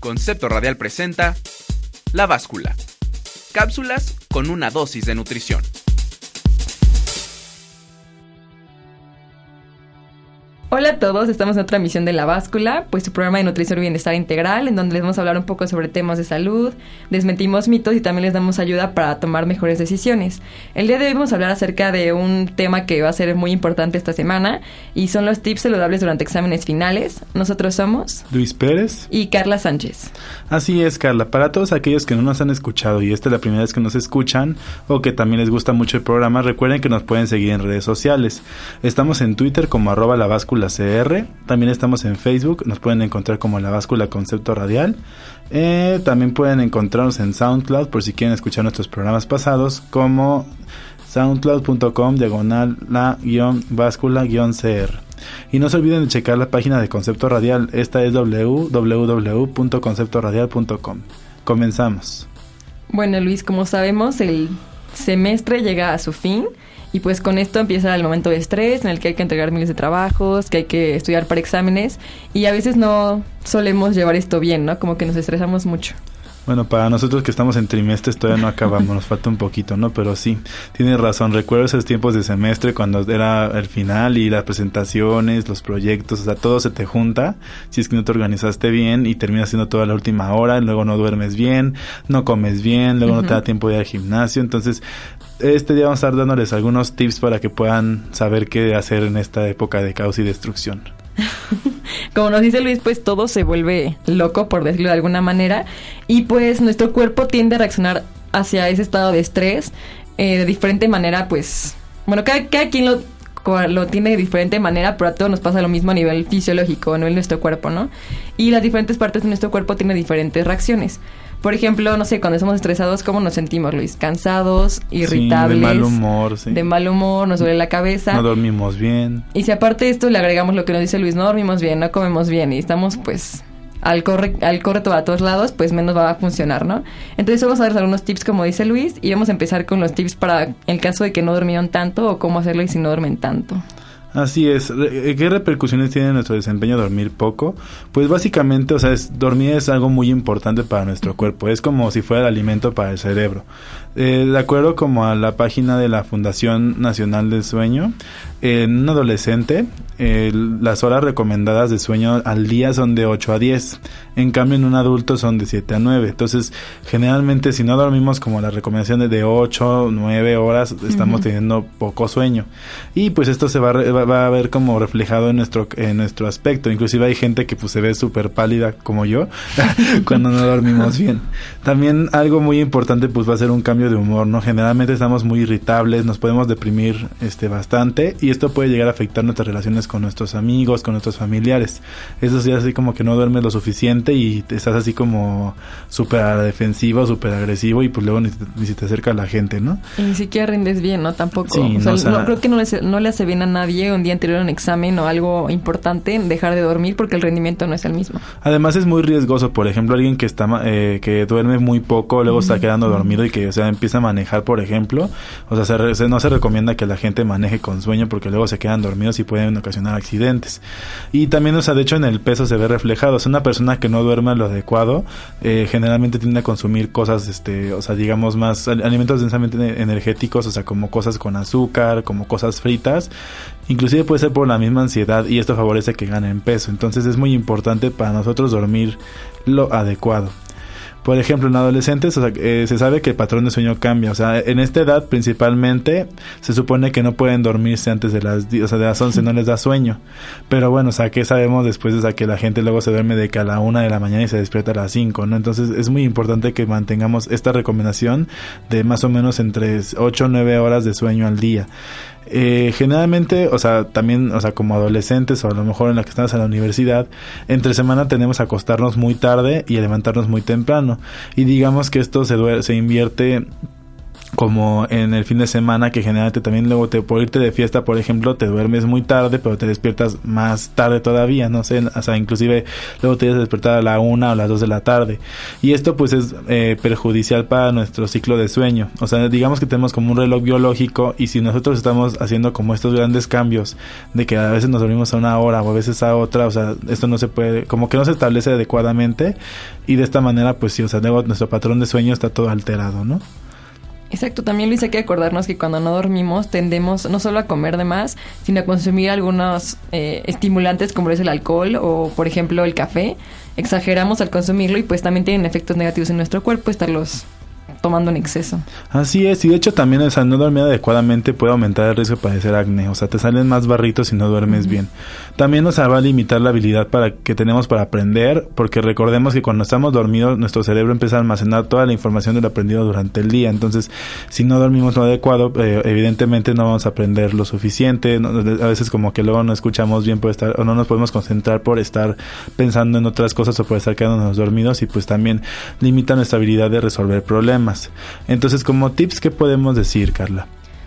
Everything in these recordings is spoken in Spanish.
Concepto Radial presenta La Báscula. Cápsulas con una dosis de nutrición. Hola a todos, estamos en otra emisión de La Báscula, pues su programa de nutrición y bienestar integral, en donde les vamos a hablar un poco sobre temas de salud, desmentimos mitos y también les damos ayuda para tomar mejores decisiones. El día de hoy vamos a hablar acerca de un tema que va a ser muy importante esta semana y son los tips saludables durante exámenes finales. Nosotros somos Luis Pérez y Carla Sánchez. Así es, Carla. Para todos aquellos que no nos han escuchado y esta es la primera vez que nos escuchan o que también les gusta mucho el programa, recuerden que nos pueden seguir en redes sociales. Estamos en Twitter como arroba la báscula CR. También estamos en Facebook, nos pueden encontrar como La Báscula Concepto Radial. Eh, también pueden encontrarnos en SoundCloud por si quieren escuchar nuestros programas pasados como soundcloud.com diagonal la guion báscula guion CR. Y no se olviden de checar la página de Concepto Radial. Esta es www.conceptoradial.com. Comenzamos. Bueno Luis, como sabemos el semestre llega a su fin y pues con esto empieza el momento de estrés en el que hay que entregar miles de trabajos, que hay que estudiar para exámenes y a veces no solemos llevar esto bien, ¿no? Como que nos estresamos mucho. Bueno, para nosotros que estamos en trimestres todavía no acabamos, nos falta un poquito, ¿no? Pero sí, tienes razón. Recuerdo esos tiempos de semestre cuando era el final y las presentaciones, los proyectos, o sea, todo se te junta. Si es que no te organizaste bien y terminas haciendo toda la última hora, luego no duermes bien, no comes bien, luego no te da tiempo de ir al gimnasio. Entonces, este día vamos a estar dándoles algunos tips para que puedan saber qué hacer en esta época de caos y destrucción. Como nos dice Luis, pues todo se vuelve loco, por decirlo de alguna manera, y pues nuestro cuerpo tiende a reaccionar hacia ese estado de estrés eh, de diferente manera, pues, bueno, cada, cada quien lo, lo tiene de diferente manera, pero a todos nos pasa lo mismo a nivel fisiológico, a nivel de nuestro cuerpo, ¿no? Y las diferentes partes de nuestro cuerpo tienen diferentes reacciones. Por ejemplo, no sé, cuando estamos estresados, ¿cómo nos sentimos, Luis? Cansados, irritables. Sí, de mal humor, sí. De mal humor, nos duele la cabeza. No dormimos bien. Y si aparte de esto le agregamos lo que nos dice Luis, no dormimos bien, no comemos bien y estamos pues al corre, al corre a todos lados, pues menos va a funcionar, ¿no? Entonces vamos a dar algunos tips como dice Luis y vamos a empezar con los tips para el caso de que no dormieron tanto o cómo hacerlo y si no duermen tanto. Así es. ¿Qué repercusiones tiene nuestro desempeño dormir poco? Pues básicamente, o sea, es, dormir es algo muy importante para nuestro cuerpo. Es como si fuera el alimento para el cerebro. Eh, de acuerdo como a la página de la Fundación Nacional del Sueño, en un adolescente eh, las horas recomendadas de sueño al día son de 8 a 10. En cambio en un adulto son de 7 a 9. Entonces generalmente si no dormimos como la recomendación de 8 o 9 horas estamos teniendo poco sueño. Y pues esto se va, va, a ver como reflejado en nuestro, en nuestro aspecto. Inclusive hay gente que pues se ve súper pálida como yo cuando no dormimos bien. También algo muy importante pues va a ser un cambio de humor, ¿no? Generalmente estamos muy irritables, nos podemos deprimir este bastante y esto puede llegar a afectar nuestras relaciones con nuestros amigos, con nuestros familiares. Eso es así como que no duermes lo suficiente y estás así como súper defensivo, súper agresivo y pues luego ni, ni se te acerca la gente, ¿no? Y ni siquiera rindes bien, ¿no? Tampoco. o sea, no, creo que no le, no le hace bien a nadie un día anterior a un examen o algo importante dejar de dormir porque el rendimiento no es el mismo. Además es muy riesgoso, por ejemplo, alguien que está eh, que duerme muy poco, luego está quedando dormido y que o sea empieza a manejar, por ejemplo, o sea, se, no se recomienda que la gente maneje con sueño porque luego se quedan dormidos y pueden ocasionar accidentes. Y también, o sea, de hecho en el peso se ve reflejado. Es una persona que no duerme lo adecuado, eh, generalmente tiende a consumir cosas, este, o sea, digamos más alimentos densamente energéticos, o sea, como cosas con azúcar, como cosas fritas. Inclusive puede ser por la misma ansiedad y esto favorece que ganen peso. Entonces es muy importante para nosotros dormir lo adecuado. Por ejemplo, en adolescentes o sea, eh, se sabe que el patrón de sueño cambia. O sea, en esta edad principalmente se supone que no pueden dormirse antes de las, o sea, de las 11, no les da sueño. Pero bueno, o sea, ¿qué sabemos después de que la gente luego se duerme de que a la 1 de la mañana y se despierta a las 5, ¿no? Entonces es muy importante que mantengamos esta recomendación de más o menos entre 8 o 9 horas de sueño al día. Eh, generalmente, o sea, también, o sea, como adolescentes o a lo mejor en la que estamos en la universidad, entre semana tenemos a acostarnos muy tarde y levantarnos muy temprano. Y digamos que esto se, se invierte como en el fin de semana que generalmente también luego te por irte de fiesta por ejemplo te duermes muy tarde pero te despiertas más tarde todavía no sé o sea inclusive luego te debes despertar a la una o las dos de la tarde. Y esto pues es eh, perjudicial para nuestro ciclo de sueño. O sea digamos que tenemos como un reloj biológico y si nosotros estamos haciendo como estos grandes cambios de que a veces nos dormimos a una hora o a veces a otra o sea esto no se puede como que no se establece adecuadamente y de esta manera pues sí o sea luego nuestro patrón de sueño está todo alterado no Exacto, también Luis hay que acordarnos que cuando no dormimos tendemos no solo a comer de más, sino a consumir algunos eh, estimulantes como es el alcohol o por ejemplo el café. Exageramos al consumirlo y pues también tienen efectos negativos en nuestro cuerpo estarlos tomando en exceso. Así es, y de hecho también, o sea, no dormir adecuadamente puede aumentar el riesgo de padecer acné, o sea, te salen más barritos si no duermes bien. También nos va a limitar la habilidad para que tenemos para aprender, porque recordemos que cuando estamos dormidos nuestro cerebro empieza a almacenar toda la información del aprendido durante el día, entonces si no dormimos lo adecuado, eh, evidentemente no vamos a aprender lo suficiente, a veces como que luego no escuchamos bien por estar, o no nos podemos concentrar por estar pensando en otras cosas o por estar quedándonos dormidos y pues también limita nuestra habilidad de resolver problemas. Entonces, como tips, ¿qué podemos decir, Carla?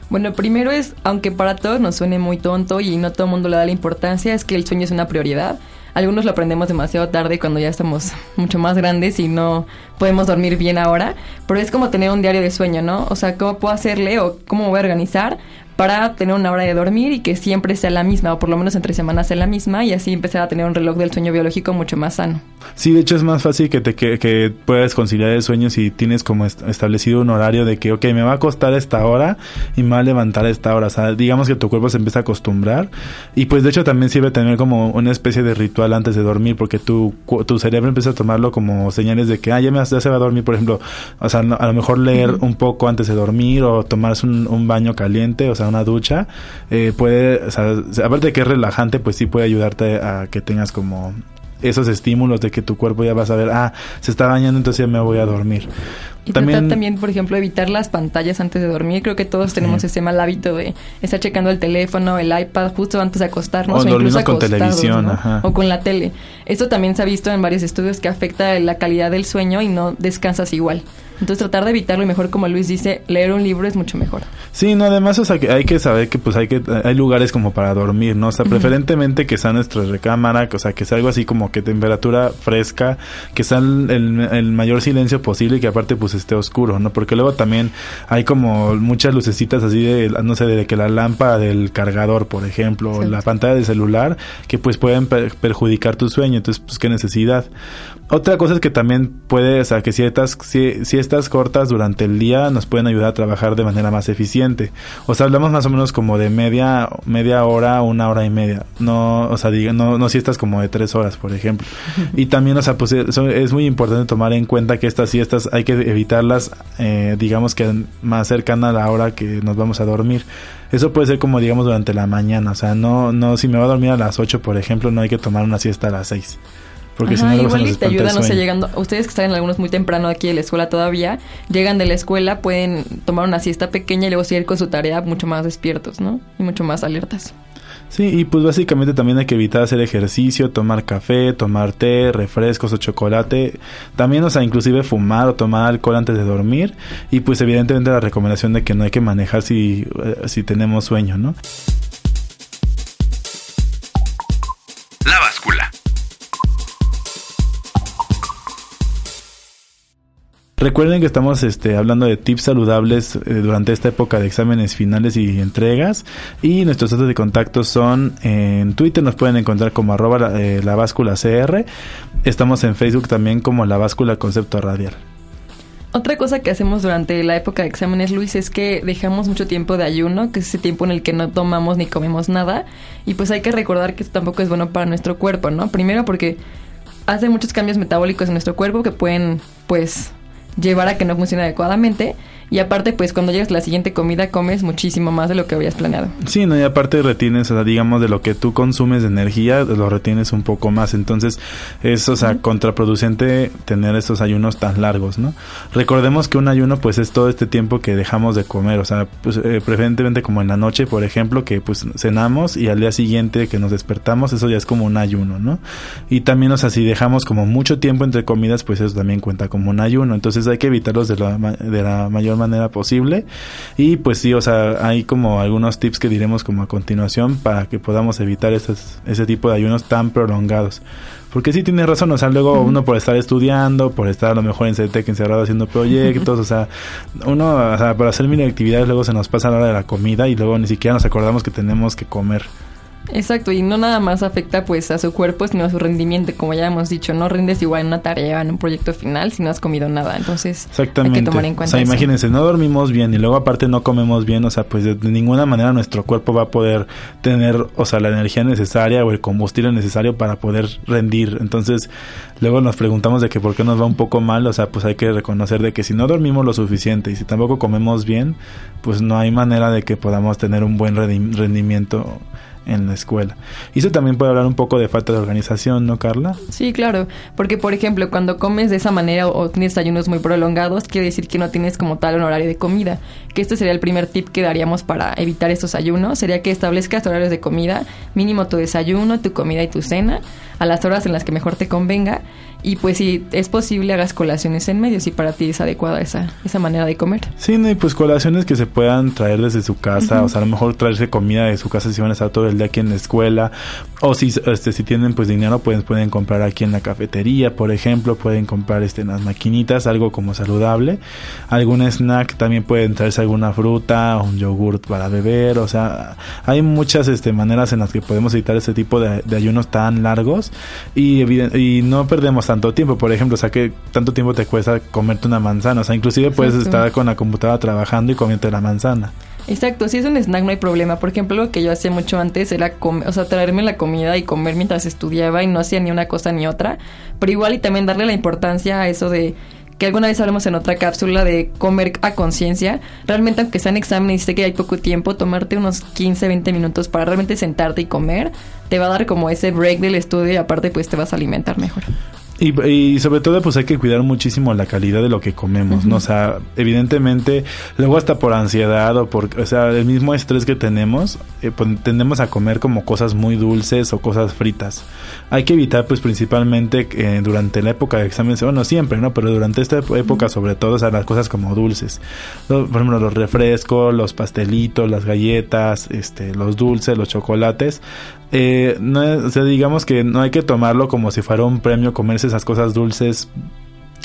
Bueno, primero es, aunque para todos nos suene muy tonto y no todo el mundo le da la importancia, es que el sueño es una prioridad. Algunos lo aprendemos demasiado tarde cuando ya estamos mucho más grandes y no podemos dormir bien ahora, pero es como tener un diario de sueño, ¿no? O sea, ¿cómo puedo hacerle o cómo voy a organizar para tener una hora de dormir y que siempre sea la misma, o por lo menos entre semanas sea la misma, y así empezar a tener un reloj del sueño biológico mucho más sano. Sí, de hecho es más fácil que, te, que, que puedas conciliar el sueño si tienes como establecido un horario de que, ok, me va a acostar esta hora y me va a levantar esta hora. O sea, digamos que tu cuerpo se empieza a acostumbrar. Y pues de hecho también sirve tener como una especie de ritual antes de dormir, porque tu, tu cerebro empieza a tomarlo como señales de que, ah, ya, me, ya se va a dormir, por ejemplo. O sea, a lo mejor leer un poco antes de dormir o tomarse un, un baño caliente, o sea, una ducha, eh, puede, o sea, aparte de que es relajante, pues sí puede ayudarte a que tengas como esos estímulos de que tu cuerpo ya va a saber, ah, se está bañando, entonces ya me voy a dormir. Y también, tratar también, por ejemplo, evitar las pantallas antes de dormir. Creo que todos tenemos ese mal hábito de estar checando el teléfono, el iPad justo antes de acostarnos o, incluso con televisión o con la tele. Esto también se ha visto en varios estudios que afecta la calidad del sueño y no descansas igual. Entonces tratar de evitarlo y mejor como Luis dice, leer un libro es mucho mejor. Sí, no, además o sea, que hay que saber que pues hay que hay lugares como para dormir, ¿no? O sea, preferentemente que sea nuestra recámara, o sea, que sea algo así como que temperatura fresca, que sea el, mayor silencio posible y que aparte pues esté oscuro, ¿no? Porque luego también hay como muchas lucecitas así de no sé, de que la lámpara del cargador, por ejemplo, o la pantalla del celular que pues pueden perjudicar tu sueño, entonces pues qué necesidad. Otra cosa es que también puede, o sea, que si estas, si, si estas cortas durante el día nos pueden ayudar a trabajar de manera más eficiente. O sea, hablamos más o menos como de media, media hora, una hora y media. No, o sea, diga, no, no siestas como de tres horas, por ejemplo. Y también, o sea, pues es muy importante tomar en cuenta que estas siestas hay que evitarlas, eh, digamos que más cercana a la hora que nos vamos a dormir. Eso puede ser como digamos durante la mañana, o sea, no, no, si me va a dormir a las 8, por ejemplo, no hay que tomar una siesta a las 6. Porque si no, igual y te ayuda, no sé, llegando. Ustedes que están en algunos muy temprano aquí en la escuela todavía, llegan de la escuela, pueden tomar una siesta pequeña y luego seguir con su tarea mucho más despiertos, ¿no? Y mucho más alertas. Sí, y pues básicamente también hay que evitar hacer ejercicio, tomar café, tomar té, refrescos o chocolate. También, o sea, inclusive fumar o tomar alcohol antes de dormir. Y pues evidentemente la recomendación de que no hay que manejar si, eh, si tenemos sueño, ¿no? Recuerden que estamos este, hablando de tips saludables eh, durante esta época de exámenes finales y entregas. Y nuestros datos de contacto son en Twitter, nos pueden encontrar como arroba la, eh, báscula CR. Estamos en Facebook también como la báscula concepto radial. Otra cosa que hacemos durante la época de exámenes, Luis, es que dejamos mucho tiempo de ayuno, que es ese tiempo en el que no tomamos ni comemos nada. Y pues hay que recordar que esto tampoco es bueno para nuestro cuerpo, ¿no? Primero porque hace muchos cambios metabólicos en nuestro cuerpo que pueden, pues, llevar a que no funcione adecuadamente. Y aparte, pues cuando llegas a la siguiente comida comes muchísimo más de lo que habías planeado. Sí, no, y aparte retienes, o sea, digamos, de lo que tú consumes de energía, lo retienes un poco más. Entonces, es, o sea, contraproducente tener estos ayunos tan largos, ¿no? Recordemos que un ayuno, pues, es todo este tiempo que dejamos de comer, o sea, pues, eh, preferentemente como en la noche, por ejemplo, que pues cenamos y al día siguiente que nos despertamos, eso ya es como un ayuno, ¿no? Y también, o sea, si dejamos como mucho tiempo entre comidas, pues eso también cuenta como un ayuno. Entonces hay que evitarlos de la, de la mayor manera posible. Y pues sí, o sea, hay como algunos tips que diremos como a continuación para que podamos evitar esos, ese tipo de ayunos tan prolongados. Porque sí tienes razón, o sea, luego uno por estar estudiando, por estar a lo mejor en CETEC encerrado haciendo proyectos, o sea, uno, o sea, para hacer mil actividades luego se nos pasa la hora de la comida y luego ni siquiera nos acordamos que tenemos que comer. Exacto, y no nada más afecta pues a su cuerpo, sino a su rendimiento, como ya hemos dicho, no rindes igual en una tarea, en un proyecto final si no has comido nada, entonces Exactamente. hay que tomar en cuenta O sea, eso. imagínense, no dormimos bien y luego aparte no comemos bien, o sea, pues de, ninguna manera nuestro cuerpo va a poder tener, o sea, la energía necesaria o el combustible necesario para poder rendir. Entonces, luego nos preguntamos de que por qué nos va un poco mal, o sea, pues hay que reconocer de que si no dormimos lo suficiente y si tampoco comemos bien, pues no hay manera de que podamos tener un buen rendi- rendimiento en la escuela. Y eso también puede hablar un poco de falta de organización, ¿no, Carla? Sí, claro, porque por ejemplo, cuando comes de esa manera o, tienes ayunos muy prolongados, quiere decir que no tienes como tal un horario de comida. Que este sería el primer tip que daríamos para evitar estos ayunos, sería que establezcas horarios de comida, mínimo tu desayuno, tu comida y tu cena, a las horas en las que mejor te convenga. Y pues si es posible hagas colaciones en medio, si para ti es adecuada esa, esa manera de comer. Sí, no, y pues colaciones que se puedan traer desde su casa, o sea, a lo mejor traerse comida de su casa si van a estar todo el día aquí en la escuela, o si este si tienen pues dinero, pues pueden comprar aquí en la cafetería, por ejemplo, pueden comprar este en las maquinitas algo como saludable, algún snack, también pueden traerse alguna fruta, un yogurt para beber, o sea, hay muchas este maneras en las que podemos evitar este tipo de, de ayunos tan largos y y no perdemos tanto tiempo, por ejemplo, o sea, que tanto tiempo te cuesta comerte una manzana, o sea, inclusive puedes estar con la computadora trabajando y comiendo la manzana. Exacto, si es un snack no hay problema. Por ejemplo, lo que yo hacía mucho antes era comer, o sea, traerme la comida y comer mientras estudiaba y no hacía ni una cosa ni otra. Pero igual y también darle la importancia a eso de que alguna vez hablamos en otra cápsula de comer a conciencia. Realmente, aunque sean exámenes y sé que hay poco tiempo, tomarte unos 15, 20 minutos para realmente sentarte y comer, te va a dar como ese break del estudio y aparte pues te vas a alimentar mejor. Y, y sobre todo pues hay que cuidar muchísimo la calidad de lo que comemos, ¿no? O sea, evidentemente luego hasta por ansiedad o por, o sea, el mismo estrés que tenemos, eh, pues, tendemos a comer como cosas muy dulces o cosas fritas. Hay que evitar pues principalmente eh, durante la época de exámenes, bueno, siempre, ¿no? Pero durante esta época sobre todo, o sea, las cosas como dulces. Por ejemplo, los refrescos, los pastelitos, las galletas, este, los dulces, los chocolates. Eh, no, o sea, digamos que no hay que tomarlo como si fuera un premio esas cosas dulces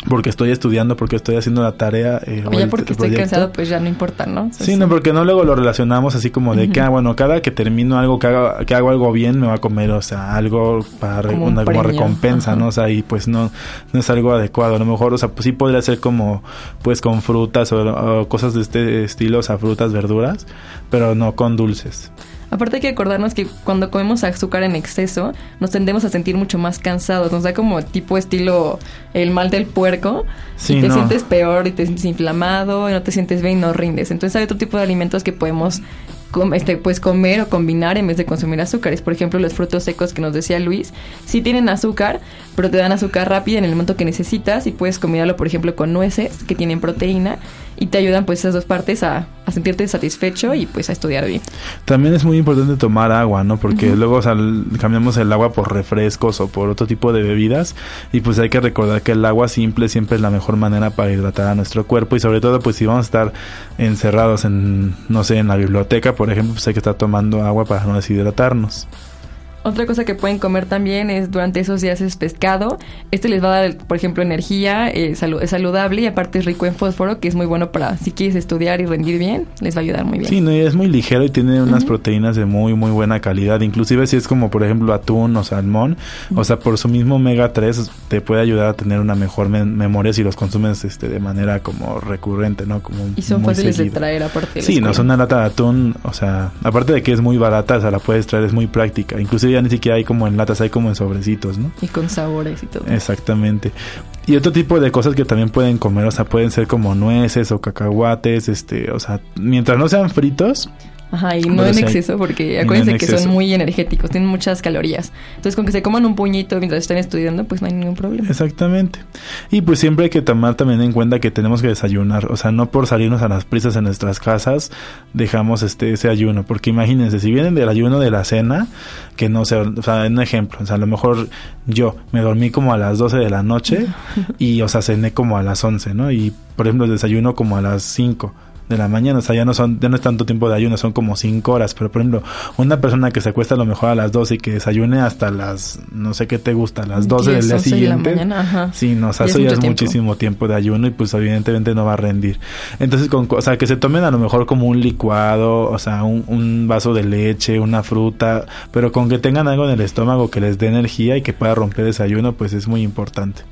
porque estoy estudiando, porque estoy haciendo la tarea. eh, O ya el- porque estoy cansado, pues ya no importa, ¿no? O sea, Sí, no, porque no luego lo relacionamos así como de que, ah, bueno, cada que termino algo, que, haga, que hago algo bien, me va a comer, o sea, algo para Como una como recompensa. ¿no? O sea, y pues no, no es algo adecuado. A lo mejor, o sea, pues sí podría ser como, pues con frutas o, o cosas de este estilo, o sea, frutas, verduras, pero no con dulces. Aparte hay que acordarnos que cuando comemos azúcar en exceso nos tendemos a sentir mucho más cansados, nos da como tipo estilo el mal del puerco Sí, y te no. sientes peor y te sientes inflamado y no te sientes bien y no rindes. Entonces hay otro tipo de alimentos que podemos com- este, pues comer o combinar en vez de consumir azúcares. Por ejemplo, los frutos secos que nos decía Luis, sí tienen azúcar, pero te dan azúcar rápida en el momento que necesitas y puedes combinarlo, por ejemplo, con nueces que tienen proteína y te ayudan pues esas dos partes a, a sentirte satisfecho y pues a estudiar bien. También es muy importante tomar agua, ¿no? Porque luego o sea, l- cambiamos el agua por refrescos o por otro tipo de bebidas y pues hay que recordar que el agua simple siempre es la mejor manera para hidratar a nuestro cuerpo y sobre todo pues si vamos a estar encerrados en, no sé, en la biblioteca, por ejemplo, pues hay que estar tomando agua para no deshidratarnos. Otra cosa que pueden comer también es durante esos días es pescado. Este les va a dar, por ejemplo, energía, eh, es saludable y aparte es rico en fósforo, que es muy bueno para si quieres estudiar y rendir bien, les va a ayudar muy bien. Sí, no, y es muy ligero y tiene unas proteínas de muy muy buena calidad, inclusive si es como por ejemplo atún o salmón, o sea, por su mismo omega 3 te puede ayudar a tener una mejor me- memoria si los consumes este de manera como recurrente, ¿no? Como Y son muy fáciles de seguido. traer aparte. de Sí, no, es una lata de atún, o sea, aparte de que es muy barata, o sea, la puedes traer, es muy práctica. Inclusive ya ni siquiera hay como en latas, hay como en sobrecitos, ¿no? Y con sabores y todo. Exactamente. Y otro tipo de cosas que también pueden comer, o sea, pueden ser como nueces o cacahuates, este, o sea, mientras no sean fritos, Ajá, y no en exceso, porque acuérdense que son muy energéticos, tienen muchas calorías. Entonces, con que se coman un puñito mientras están estudiando, pues no hay ningún problema. Exactamente. Y pues siempre hay que tomar también en cuenta que tenemos que desayunar. O sea, no por salirnos a las prisas en nuestras casas, dejamos este ese ayuno. Porque imagínense, si vienen del ayuno de la cena, que no sé, o sea, un ejemplo, o sea, a lo mejor yo me dormí como a las 12 de la noche y, o sea, cené como a las 11, ¿no? Y, por ejemplo, desayuno como a las 5 de la mañana, o sea, ya no son, ya no es tanto tiempo de ayuno, son como cinco horas, pero por ejemplo, una persona que se acuesta a lo mejor a las 12 y que desayune hasta las, no sé qué te gusta, las 12 del día siguiente, sí, no, o sea, eso ya es muchísimo tiempo de ayuno y pues evidentemente no va a rendir. Entonces, con, o sea, que se tomen a lo mejor como un licuado, o sea, un, un vaso de leche, una fruta, pero con que tengan algo en el estómago que les dé energía y que pueda romper ese ayuno, pues es muy importante.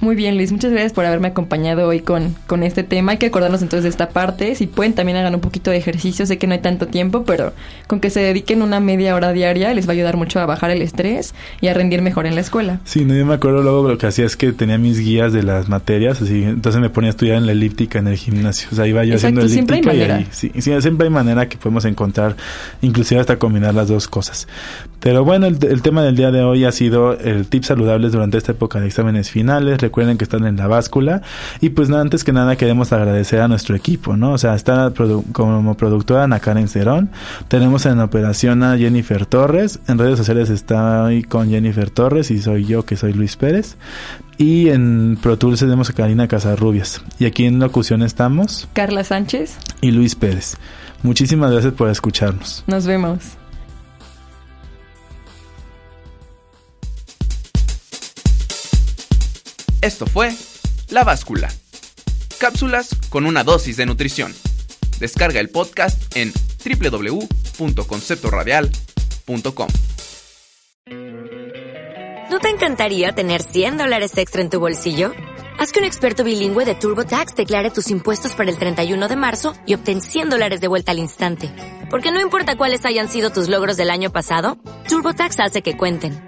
Muy bien, Luis, muchas gracias por haberme acompañado hoy con, con este tema. Hay que acordarnos entonces de esta parte. Si pueden, también hagan un poquito de ejercicio. Sé que no hay tanto tiempo, pero con que se dediquen una media hora diaria les va a ayudar mucho a bajar el estrés y a rendir mejor en la escuela. Sí, no, yo me acuerdo luego lo que hacía es que tenía mis guías de las materias, así, entonces me ponía a estudiar en la elíptica en el gimnasio. O sea, iba yo haciendo elíptica y ahí, sí, sí, siempre hay manera que podemos encontrar, inclusive hasta combinar las dos cosas. Pero bueno, el, el tema del día de hoy ha sido el tips saludables durante esta época de exámenes finales. Recuerden que están en la báscula. Y pues nada, antes que nada queremos agradecer a nuestro equipo, ¿no? O sea, está como productora Ana Karen Cerón. Tenemos en operación a Jennifer Torres. En redes sociales está ahí con Jennifer Torres y soy yo que soy Luis Pérez. Y en Pro Tools tenemos a Karina Casarrubias. Y aquí en locución estamos. Carla Sánchez. Y Luis Pérez. Muchísimas gracias por escucharnos. Nos vemos. Esto fue La Báscula. Cápsulas con una dosis de nutrición. Descarga el podcast en www.conceptoradial.com. ¿No te encantaría tener 100 dólares extra en tu bolsillo? Haz que un experto bilingüe de TurboTax declare tus impuestos para el 31 de marzo y obtén 100 dólares de vuelta al instante. Porque no importa cuáles hayan sido tus logros del año pasado, TurboTax hace que cuenten